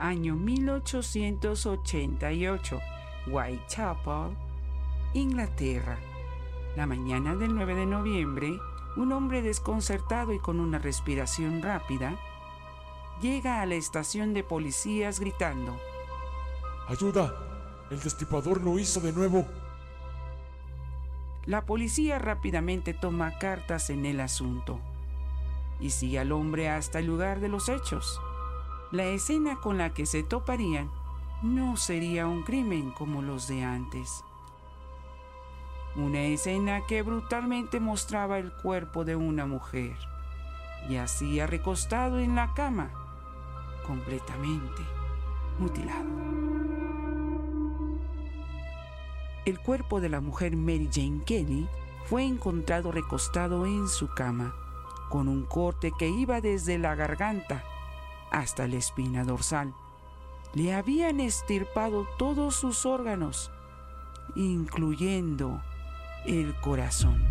año 1888, Whitechapel, Inglaterra. La mañana del 9 de noviembre, un hombre desconcertado y con una respiración rápida llega a la estación de policías gritando. ¡Ayuda! El destripador lo hizo de nuevo. La policía rápidamente toma cartas en el asunto y sigue al hombre hasta el lugar de los hechos. La escena con la que se toparían no sería un crimen como los de antes. Una escena que brutalmente mostraba el cuerpo de una mujer, yacía recostado en la cama, completamente mutilado. El cuerpo de la mujer Mary Jane Kelly fue encontrado recostado en su cama, con un corte que iba desde la garganta hasta la espina dorsal. Le habían estirpado todos sus órganos, incluyendo el corazón.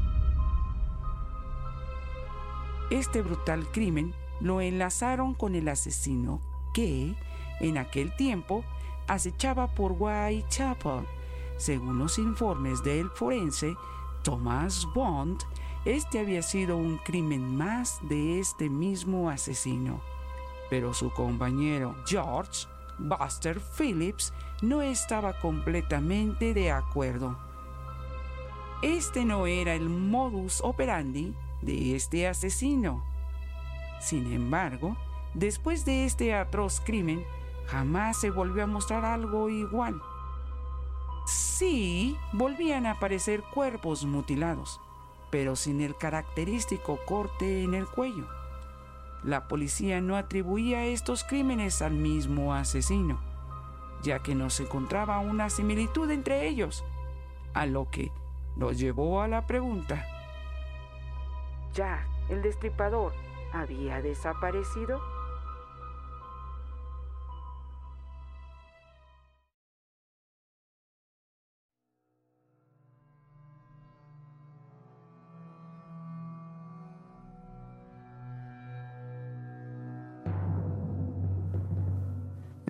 Este brutal crimen lo enlazaron con el asesino que, en aquel tiempo, acechaba por Whitechapel. Según los informes del forense Thomas Bond, este había sido un crimen más de este mismo asesino. Pero su compañero George Buster Phillips no estaba completamente de acuerdo. Este no era el modus operandi de este asesino. Sin embargo, después de este atroz crimen, jamás se volvió a mostrar algo igual. Sí, volvían a aparecer cuerpos mutilados, pero sin el característico corte en el cuello. La policía no atribuía estos crímenes al mismo asesino, ya que no se encontraba una similitud entre ellos, a lo que nos llevó a la pregunta. ¿Ya el destripador había desaparecido?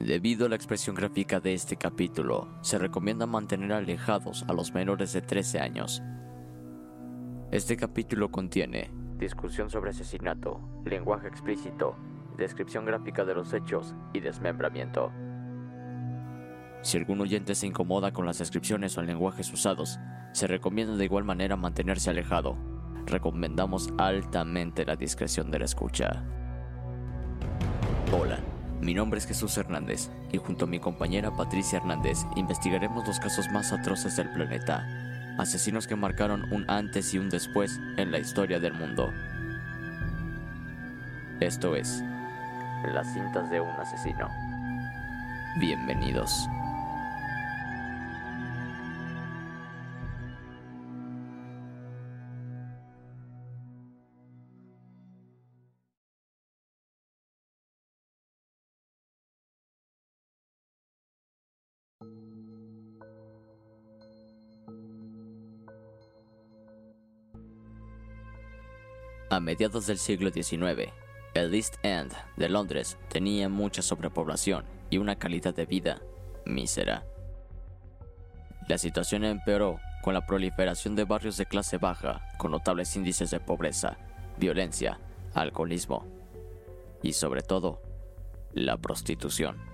Debido a la expresión gráfica de este capítulo, se recomienda mantener alejados a los menores de 13 años. Este capítulo contiene discusión sobre asesinato, lenguaje explícito, descripción gráfica de los hechos y desmembramiento. Si algún oyente se incomoda con las descripciones o lenguajes usados, se recomienda de igual manera mantenerse alejado. Recomendamos altamente la discreción de la escucha. Hola. Mi nombre es Jesús Hernández y junto a mi compañera Patricia Hernández investigaremos los casos más atroces del planeta, asesinos que marcaron un antes y un después en la historia del mundo. Esto es Las cintas de un asesino. Bienvenidos. A mediados del siglo XIX, el East End de Londres tenía mucha sobrepoblación y una calidad de vida mísera. La situación empeoró con la proliferación de barrios de clase baja con notables índices de pobreza, violencia, alcoholismo y sobre todo la prostitución.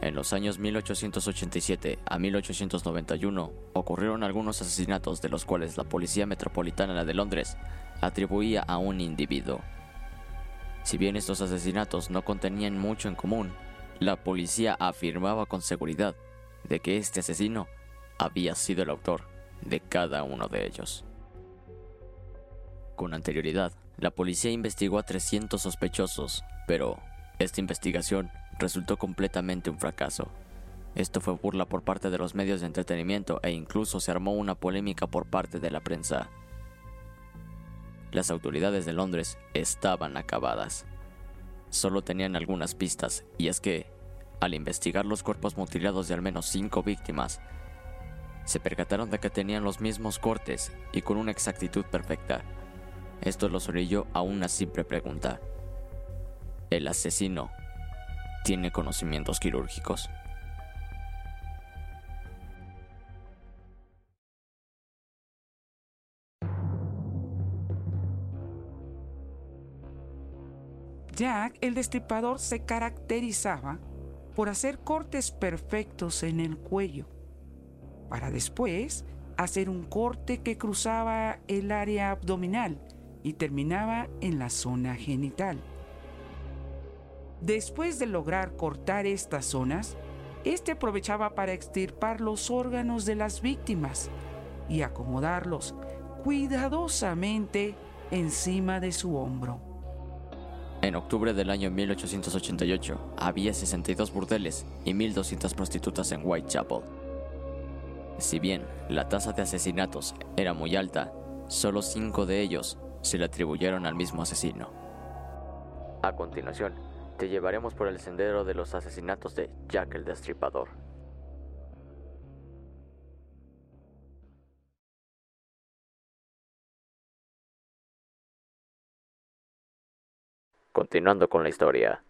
En los años 1887 a 1891 ocurrieron algunos asesinatos de los cuales la Policía Metropolitana de Londres atribuía a un individuo. Si bien estos asesinatos no contenían mucho en común, la policía afirmaba con seguridad de que este asesino había sido el autor de cada uno de ellos. Con anterioridad, la policía investigó a 300 sospechosos, pero esta investigación resultó completamente un fracaso. Esto fue burla por parte de los medios de entretenimiento e incluso se armó una polémica por parte de la prensa. Las autoridades de Londres estaban acabadas. Solo tenían algunas pistas, y es que, al investigar los cuerpos mutilados de al menos cinco víctimas, se percataron de que tenían los mismos cortes y con una exactitud perfecta. Esto los orilló a una simple pregunta. El asesino tiene conocimientos quirúrgicos. Jack el Destripador se caracterizaba por hacer cortes perfectos en el cuello, para después hacer un corte que cruzaba el área abdominal y terminaba en la zona genital. Después de lograr cortar estas zonas, este aprovechaba para extirpar los órganos de las víctimas y acomodarlos cuidadosamente encima de su hombro. En octubre del año 1888 había 62 burdeles y 1.200 prostitutas en Whitechapel. Si bien la tasa de asesinatos era muy alta, solo cinco de ellos se le atribuyeron al mismo asesino. A continuación, te llevaremos por el sendero de los asesinatos de Jack el Destripador. Continuando con la historia.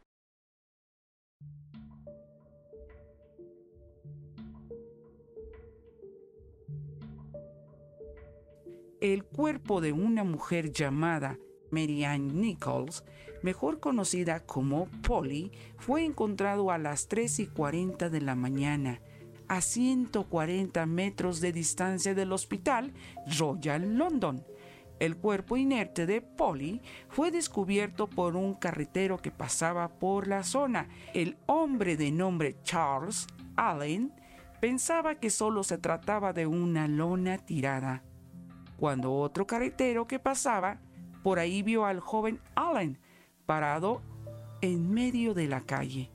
El cuerpo de una mujer llamada Mary Ann Nichols, mejor conocida como Polly, fue encontrado a las 3 y 40 de la mañana, a 140 metros de distancia del hospital Royal London. El cuerpo inerte de Polly fue descubierto por un carretero que pasaba por la zona. El hombre de nombre Charles Allen pensaba que solo se trataba de una lona tirada. Cuando otro carretero que pasaba por ahí vio al joven Allen parado en medio de la calle.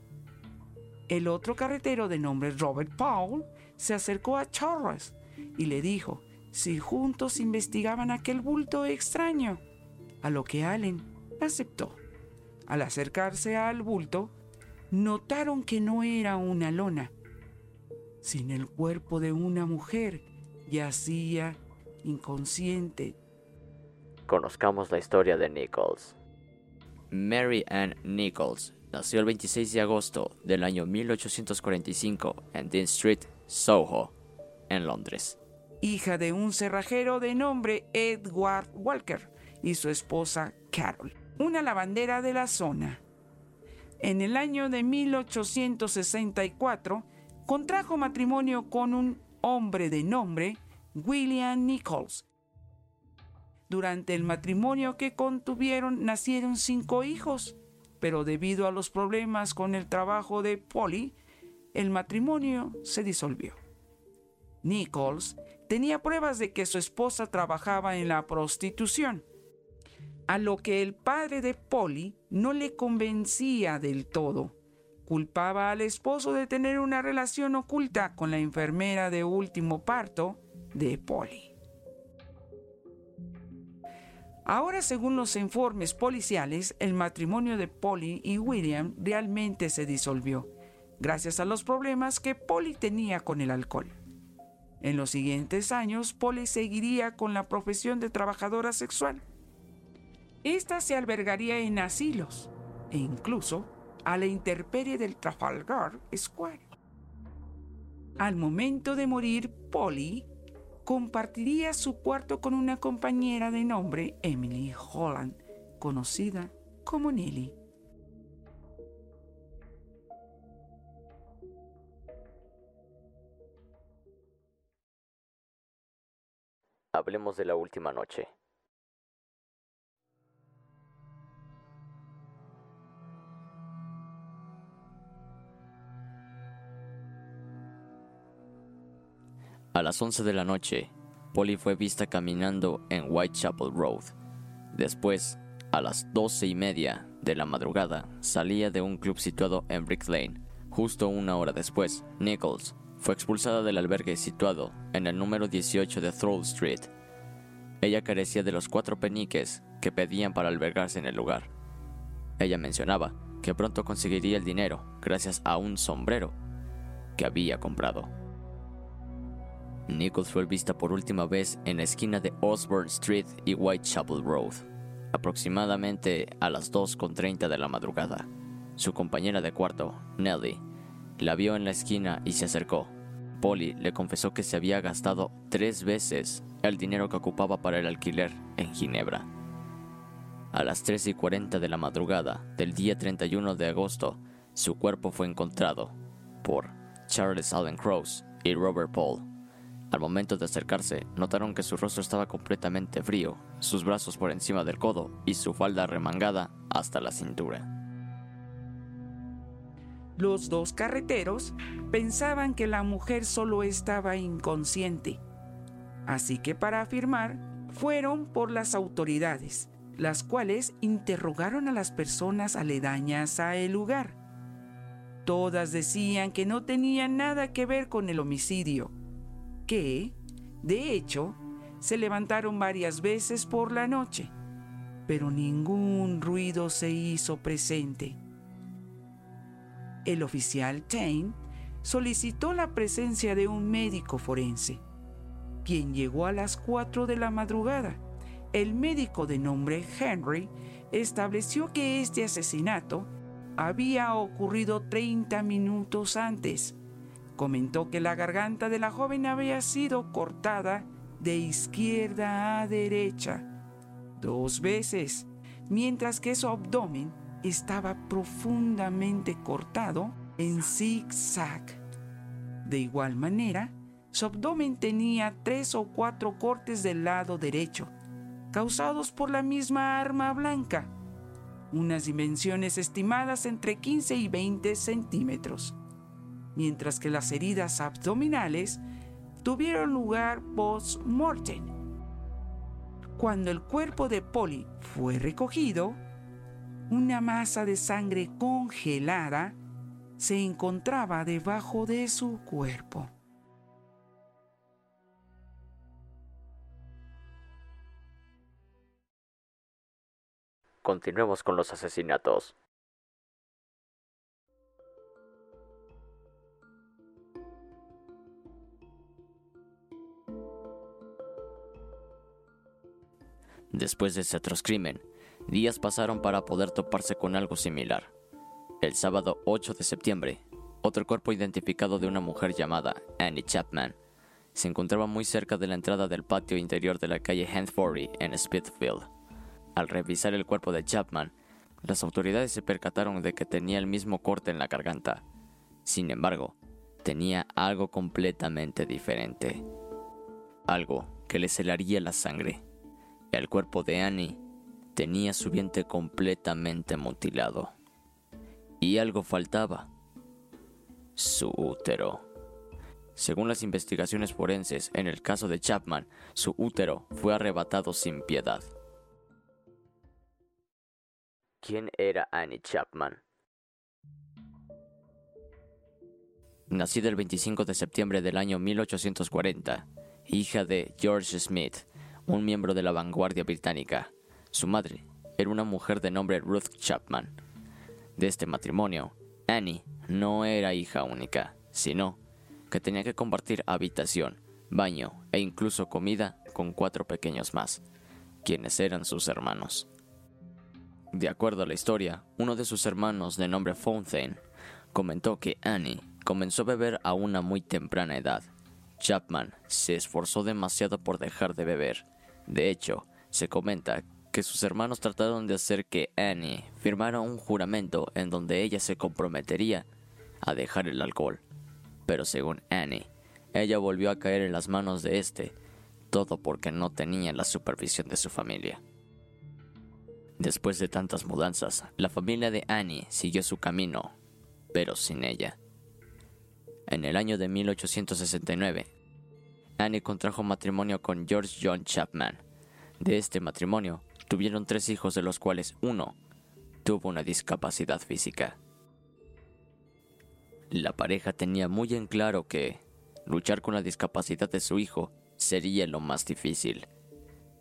El otro carretero de nombre Robert Paul se acercó a Charles y le dijo si juntos investigaban aquel bulto extraño, a lo que Allen aceptó. Al acercarse al bulto, notaron que no era una lona, sino el cuerpo de una mujer yacía inconsciente. Conozcamos la historia de Nichols. Mary Ann Nichols nació el 26 de agosto del año 1845 en Dean Street, Soho, en Londres. Hija de un cerrajero de nombre Edward Walker y su esposa Carol, una lavandera de la zona. En el año de 1864 contrajo matrimonio con un hombre de nombre William Nichols. Durante el matrimonio que contuvieron nacieron cinco hijos, pero debido a los problemas con el trabajo de Polly, el matrimonio se disolvió. Nichols tenía pruebas de que su esposa trabajaba en la prostitución, a lo que el padre de Polly no le convencía del todo. Culpaba al esposo de tener una relación oculta con la enfermera de último parto de Polly. Ahora, según los informes policiales, el matrimonio de Polly y William realmente se disolvió, gracias a los problemas que Polly tenía con el alcohol. En los siguientes años, Polly seguiría con la profesión de trabajadora sexual. Esta se albergaría en asilos e incluso a la intemperie del Trafalgar Square. Al momento de morir, Polly compartiría su cuarto con una compañera de nombre Emily Holland, conocida como Nelly. Hablemos de la última noche. A las 11 de la noche, Polly fue vista caminando en Whitechapel Road. Después, a las doce y media de la madrugada, salía de un club situado en Brick Lane. Justo una hora después, Nichols fue expulsada del albergue situado en el número 18 de Thrall Street. Ella carecía de los cuatro peniques que pedían para albergarse en el lugar. Ella mencionaba que pronto conseguiría el dinero gracias a un sombrero que había comprado. Nichols fue vista por última vez en la esquina de Osborne Street y Whitechapel Road. Aproximadamente a las 2.30 de la madrugada, su compañera de cuarto, Nelly, la vio en la esquina y se acercó. Polly le confesó que se había gastado tres veces el dinero que ocupaba para el alquiler en Ginebra. A las 3 y 40 de la madrugada del día 31 de agosto, su cuerpo fue encontrado por Charles Allen Cross y Robert Paul. Al momento de acercarse, notaron que su rostro estaba completamente frío, sus brazos por encima del codo y su falda remangada hasta la cintura. Los dos carreteros pensaban que la mujer solo estaba inconsciente, así que para afirmar fueron por las autoridades, las cuales interrogaron a las personas aledañas a el lugar. Todas decían que no tenían nada que ver con el homicidio, que, de hecho, se levantaron varias veces por la noche, pero ningún ruido se hizo presente. El oficial Tain solicitó la presencia de un médico forense, quien llegó a las 4 de la madrugada. El médico de nombre Henry estableció que este asesinato había ocurrido 30 minutos antes. Comentó que la garganta de la joven había sido cortada de izquierda a derecha dos veces, mientras que su abdomen estaba profundamente cortado en zigzag. De igual manera, su abdomen tenía tres o cuatro cortes del lado derecho, causados por la misma arma blanca, unas dimensiones estimadas entre 15 y 20 centímetros, mientras que las heridas abdominales tuvieron lugar post-mortem. Cuando el cuerpo de Polly fue recogido, una masa de sangre congelada se encontraba debajo de su cuerpo. Continuemos con los asesinatos. Después de ese atroz crimen, Días pasaron para poder toparse con algo similar. El sábado 8 de septiembre, otro cuerpo identificado de una mujer llamada Annie Chapman se encontraba muy cerca de la entrada del patio interior de la calle Hanford en Smithfield. Al revisar el cuerpo de Chapman, las autoridades se percataron de que tenía el mismo corte en la garganta. Sin embargo, tenía algo completamente diferente. Algo que le celaría la sangre. El cuerpo de Annie tenía su vientre completamente mutilado. Y algo faltaba. Su útero. Según las investigaciones forenses, en el caso de Chapman, su útero fue arrebatado sin piedad. ¿Quién era Annie Chapman? Nacida el 25 de septiembre del año 1840, hija de George Smith, un miembro de la vanguardia británica, su madre era una mujer de nombre Ruth Chapman. De este matrimonio, Annie no era hija única, sino que tenía que compartir habitación, baño e incluso comida con cuatro pequeños más, quienes eran sus hermanos. De acuerdo a la historia, uno de sus hermanos de nombre Fontaine comentó que Annie comenzó a beber a una muy temprana edad. Chapman se esforzó demasiado por dejar de beber. De hecho, se comenta que sus hermanos trataron de hacer que Annie firmara un juramento en donde ella se comprometería a dejar el alcohol. Pero según Annie, ella volvió a caer en las manos de este, todo porque no tenía la supervisión de su familia. Después de tantas mudanzas, la familia de Annie siguió su camino, pero sin ella. En el año de 1869, Annie contrajo matrimonio con George John Chapman. De este matrimonio Tuvieron tres hijos de los cuales uno tuvo una discapacidad física. La pareja tenía muy en claro que luchar con la discapacidad de su hijo sería lo más difícil.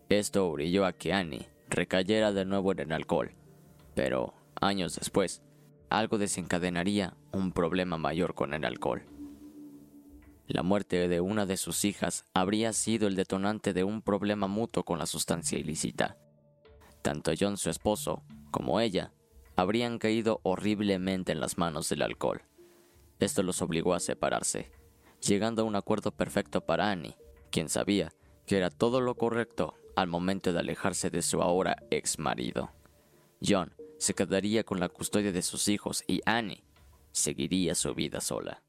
Esto orilló a que Annie recayera de nuevo en el alcohol, pero años después, algo desencadenaría un problema mayor con el alcohol. La muerte de una de sus hijas habría sido el detonante de un problema mutuo con la sustancia ilícita. Tanto John, su esposo, como ella, habrían caído horriblemente en las manos del alcohol. Esto los obligó a separarse, llegando a un acuerdo perfecto para Annie, quien sabía que era todo lo correcto al momento de alejarse de su ahora ex marido. John se quedaría con la custodia de sus hijos y Annie seguiría su vida sola.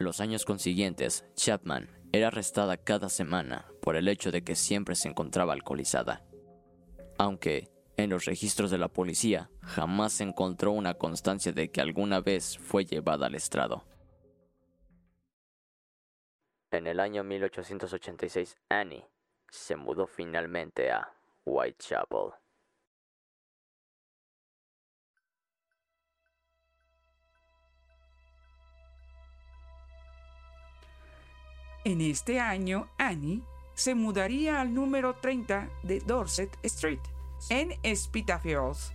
Los años consiguientes, Chapman era arrestada cada semana por el hecho de que siempre se encontraba alcoholizada. Aunque en los registros de la policía jamás se encontró una constancia de que alguna vez fue llevada al estrado. En el año 1886, Annie se mudó finalmente a Whitechapel. En este año, Annie se mudaría al número 30 de Dorset Street, en Spitalfields.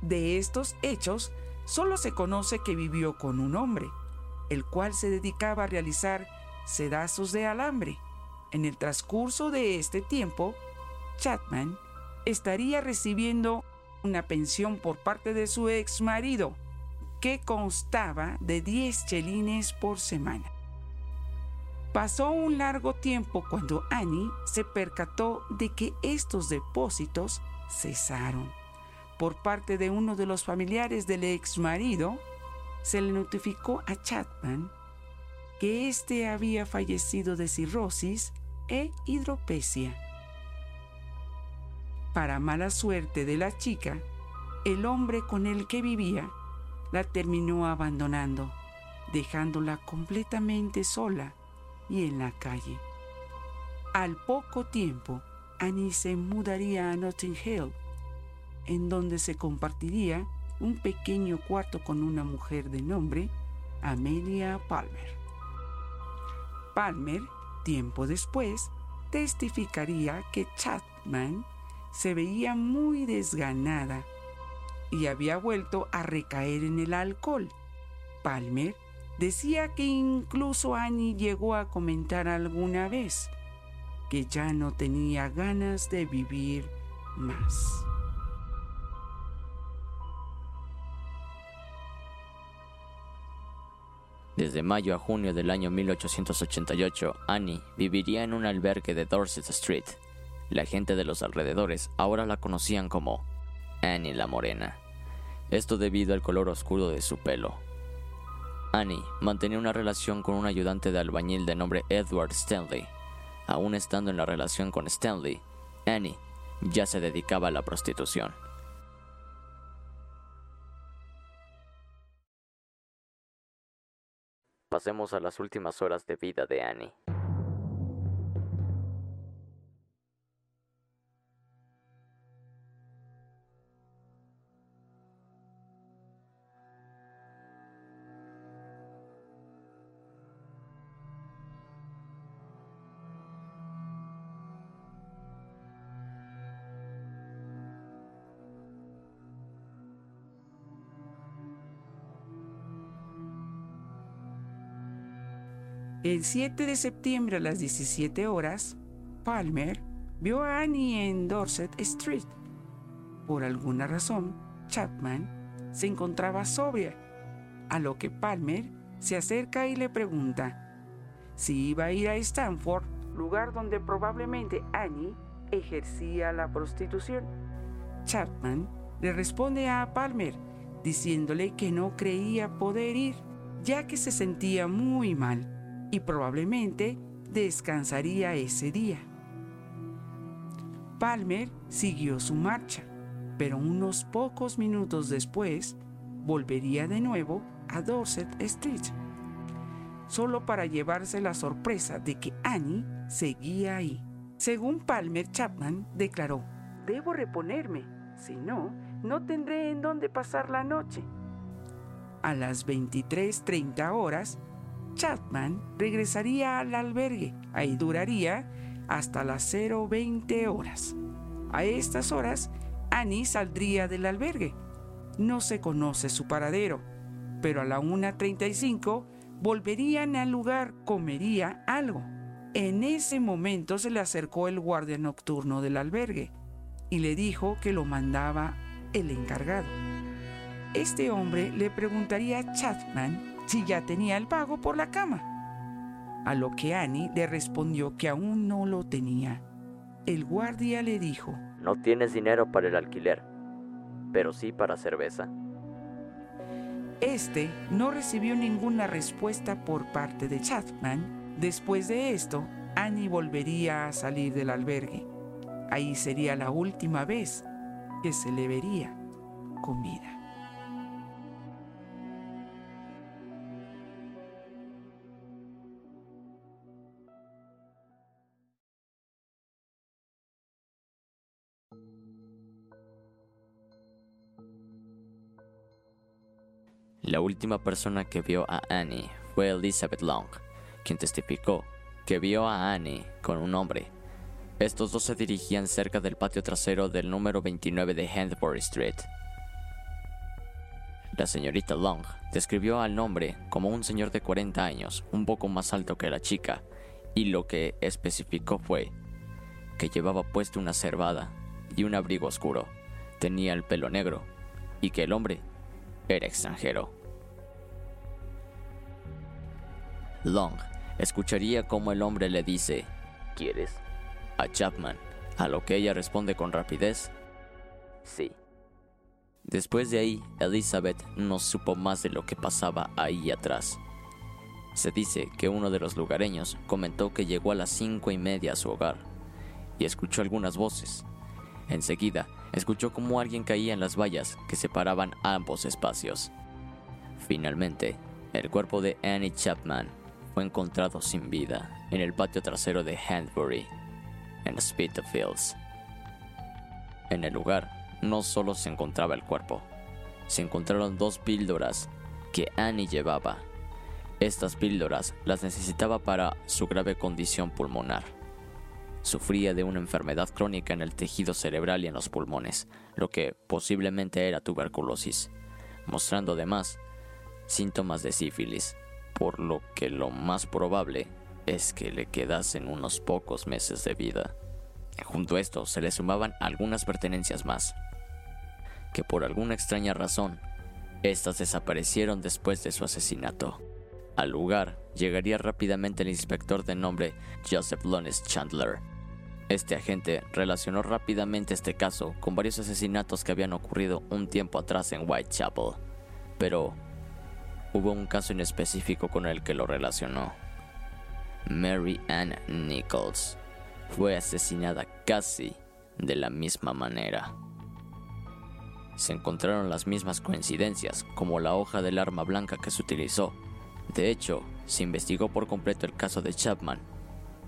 De estos hechos, solo se conoce que vivió con un hombre, el cual se dedicaba a realizar sedazos de alambre. En el transcurso de este tiempo, Chapman estaría recibiendo una pensión por parte de su ex marido, que constaba de 10 chelines por semana. Pasó un largo tiempo cuando Annie se percató de que estos depósitos cesaron. Por parte de uno de los familiares del ex marido, se le notificó a Chapman que éste había fallecido de cirrosis e hidropesia. Para mala suerte de la chica, el hombre con el que vivía la terminó abandonando, dejándola completamente sola y en la calle. Al poco tiempo, Annie se mudaría a Notting Hill, en donde se compartiría un pequeño cuarto con una mujer de nombre Amelia Palmer. Palmer, tiempo después, testificaría que Chapman se veía muy desganada y había vuelto a recaer en el alcohol. Palmer decía que incluso Annie llegó a comentar alguna vez que ya no tenía ganas de vivir más. Desde mayo a junio del año 1888, Annie viviría en un albergue de Dorset Street. La gente de los alrededores ahora la conocían como Annie la Morena. Esto debido al color oscuro de su pelo. Annie mantenía una relación con un ayudante de albañil de nombre Edward Stanley. Aún estando en la relación con Stanley, Annie ya se dedicaba a la prostitución. Pasemos a las últimas horas de vida de Annie. El 7 de septiembre a las 17 horas, Palmer vio a Annie en Dorset Street. Por alguna razón, Chapman se encontraba sobria, a lo que Palmer se acerca y le pregunta si iba a ir a Stanford, lugar donde probablemente Annie ejercía la prostitución. Chapman le responde a Palmer diciéndole que no creía poder ir, ya que se sentía muy mal y probablemente descansaría ese día. Palmer siguió su marcha, pero unos pocos minutos después volvería de nuevo a Dorset Street, solo para llevarse la sorpresa de que Annie seguía ahí. Según Palmer, Chapman declaró, Debo reponerme, si no, no tendré en dónde pasar la noche. A las 23.30 horas, Chapman regresaría al albergue. Ahí duraría hasta las 0.20 horas. A estas horas, Annie saldría del albergue. No se conoce su paradero, pero a la 1.35 volverían al lugar, comería algo En ese momento se le acercó el guardia nocturno del albergue y le dijo que lo mandaba el encargado. Este hombre le preguntaría a Chapman si ya tenía el pago por la cama, a lo que Annie le respondió que aún no lo tenía. El guardia le dijo, No tienes dinero para el alquiler, pero sí para cerveza. Este no recibió ninguna respuesta por parte de Chapman. Después de esto, Annie volvería a salir del albergue. Ahí sería la última vez que se le vería con vida. La última persona que vio a Annie fue Elizabeth Long, quien testificó que vio a Annie con un hombre. Estos dos se dirigían cerca del patio trasero del número 29 de Handbury Street. La señorita Long describió al hombre como un señor de 40 años, un poco más alto que la chica, y lo que especificó fue que llevaba puesto una cervada y un abrigo oscuro, tenía el pelo negro, y que el hombre era extranjero. Long escucharía como el hombre le dice, ¿quieres? a Chapman, a lo que ella responde con rapidez, sí. Después de ahí, Elizabeth no supo más de lo que pasaba ahí atrás. Se dice que uno de los lugareños comentó que llegó a las cinco y media a su hogar y escuchó algunas voces. Enseguida, escuchó como alguien caía en las vallas que separaban ambos espacios. Finalmente, el cuerpo de Annie Chapman fue encontrado sin vida en el patio trasero de Handbury, en Spitalfields. En el lugar no solo se encontraba el cuerpo, se encontraron dos píldoras que Annie llevaba. Estas píldoras las necesitaba para su grave condición pulmonar. Sufría de una enfermedad crónica en el tejido cerebral y en los pulmones, lo que posiblemente era tuberculosis, mostrando además síntomas de sífilis, por lo que lo más probable es que le quedasen unos pocos meses de vida. Junto a esto se le sumaban algunas pertenencias más, que por alguna extraña razón, estas desaparecieron después de su asesinato. Al lugar llegaría rápidamente el inspector de nombre Joseph Lones Chandler. Este agente relacionó rápidamente este caso con varios asesinatos que habían ocurrido un tiempo atrás en Whitechapel, pero hubo un caso en específico con el que lo relacionó. Mary Ann Nichols fue asesinada casi de la misma manera. Se encontraron las mismas coincidencias, como la hoja del arma blanca que se utilizó. De hecho, se investigó por completo el caso de Chapman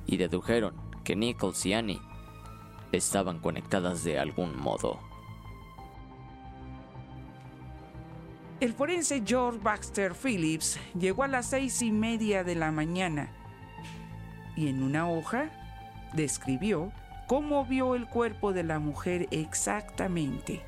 y dedujeron que Nichols y Annie estaban conectadas de algún modo. El forense George Baxter Phillips llegó a las seis y media de la mañana y en una hoja describió cómo vio el cuerpo de la mujer exactamente.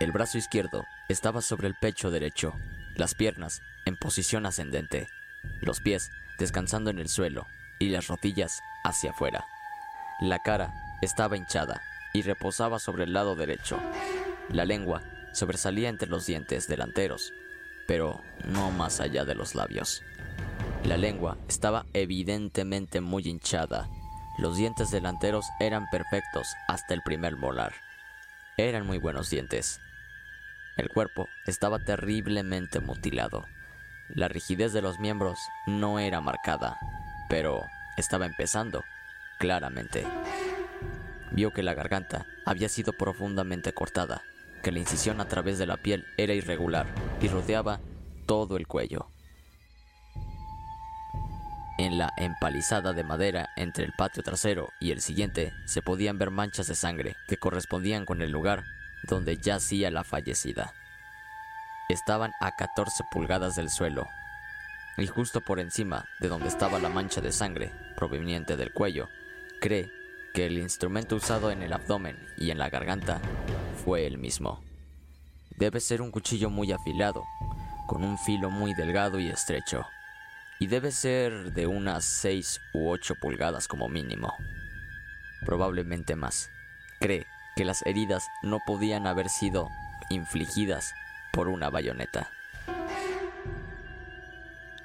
El brazo izquierdo estaba sobre el pecho derecho, las piernas en posición ascendente, los pies descansando en el suelo y las rodillas hacia afuera. La cara estaba hinchada y reposaba sobre el lado derecho. La lengua sobresalía entre los dientes delanteros, pero no más allá de los labios. La lengua estaba evidentemente muy hinchada. Los dientes delanteros eran perfectos hasta el primer molar. Eran muy buenos dientes. El cuerpo estaba terriblemente mutilado. La rigidez de los miembros no era marcada, pero estaba empezando, claramente. Vio que la garganta había sido profundamente cortada, que la incisión a través de la piel era irregular y rodeaba todo el cuello. En la empalizada de madera entre el patio trasero y el siguiente se podían ver manchas de sangre que correspondían con el lugar donde yacía la fallecida. estaban a 14 pulgadas del suelo, y justo por encima de donde estaba la mancha de sangre proveniente del cuello, cree que el instrumento usado en el abdomen y en la garganta fue el mismo. Debe ser un cuchillo muy afilado, con un filo muy delgado y estrecho, y debe ser de unas 6 u 8 pulgadas como mínimo. Probablemente más. Cree que las heridas no podían haber sido infligidas por una bayoneta.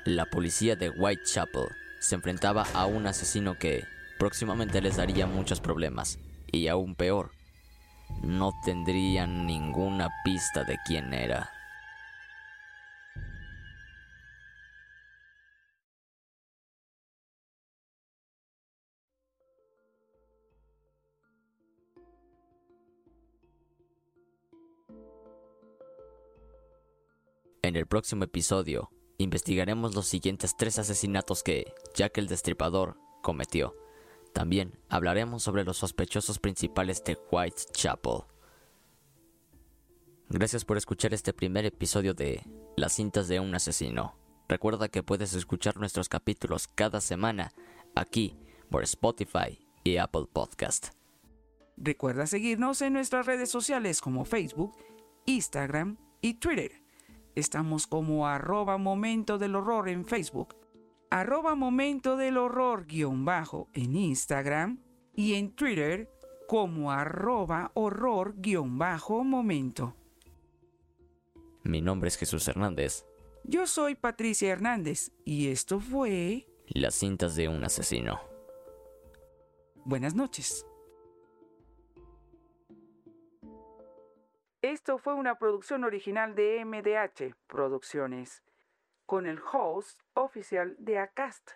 La policía de Whitechapel se enfrentaba a un asesino que próximamente les daría muchos problemas, y aún peor, no tendrían ninguna pista de quién era. Próximo episodio, investigaremos los siguientes tres asesinatos que Jack el Destripador cometió. También hablaremos sobre los sospechosos principales de Whitechapel. Gracias por escuchar este primer episodio de Las cintas de un asesino. Recuerda que puedes escuchar nuestros capítulos cada semana aquí por Spotify y Apple Podcast. Recuerda seguirnos en nuestras redes sociales como Facebook, Instagram y Twitter. Estamos como arroba momento del horror en Facebook, arroba momento del horror guion bajo en Instagram y en Twitter como arroba horror guion bajo momento. Mi nombre es Jesús Hernández. Yo soy Patricia Hernández y esto fue Las cintas de un asesino. Buenas noches. Esto fue una producción original de MDH Producciones, con el host oficial de ACAST.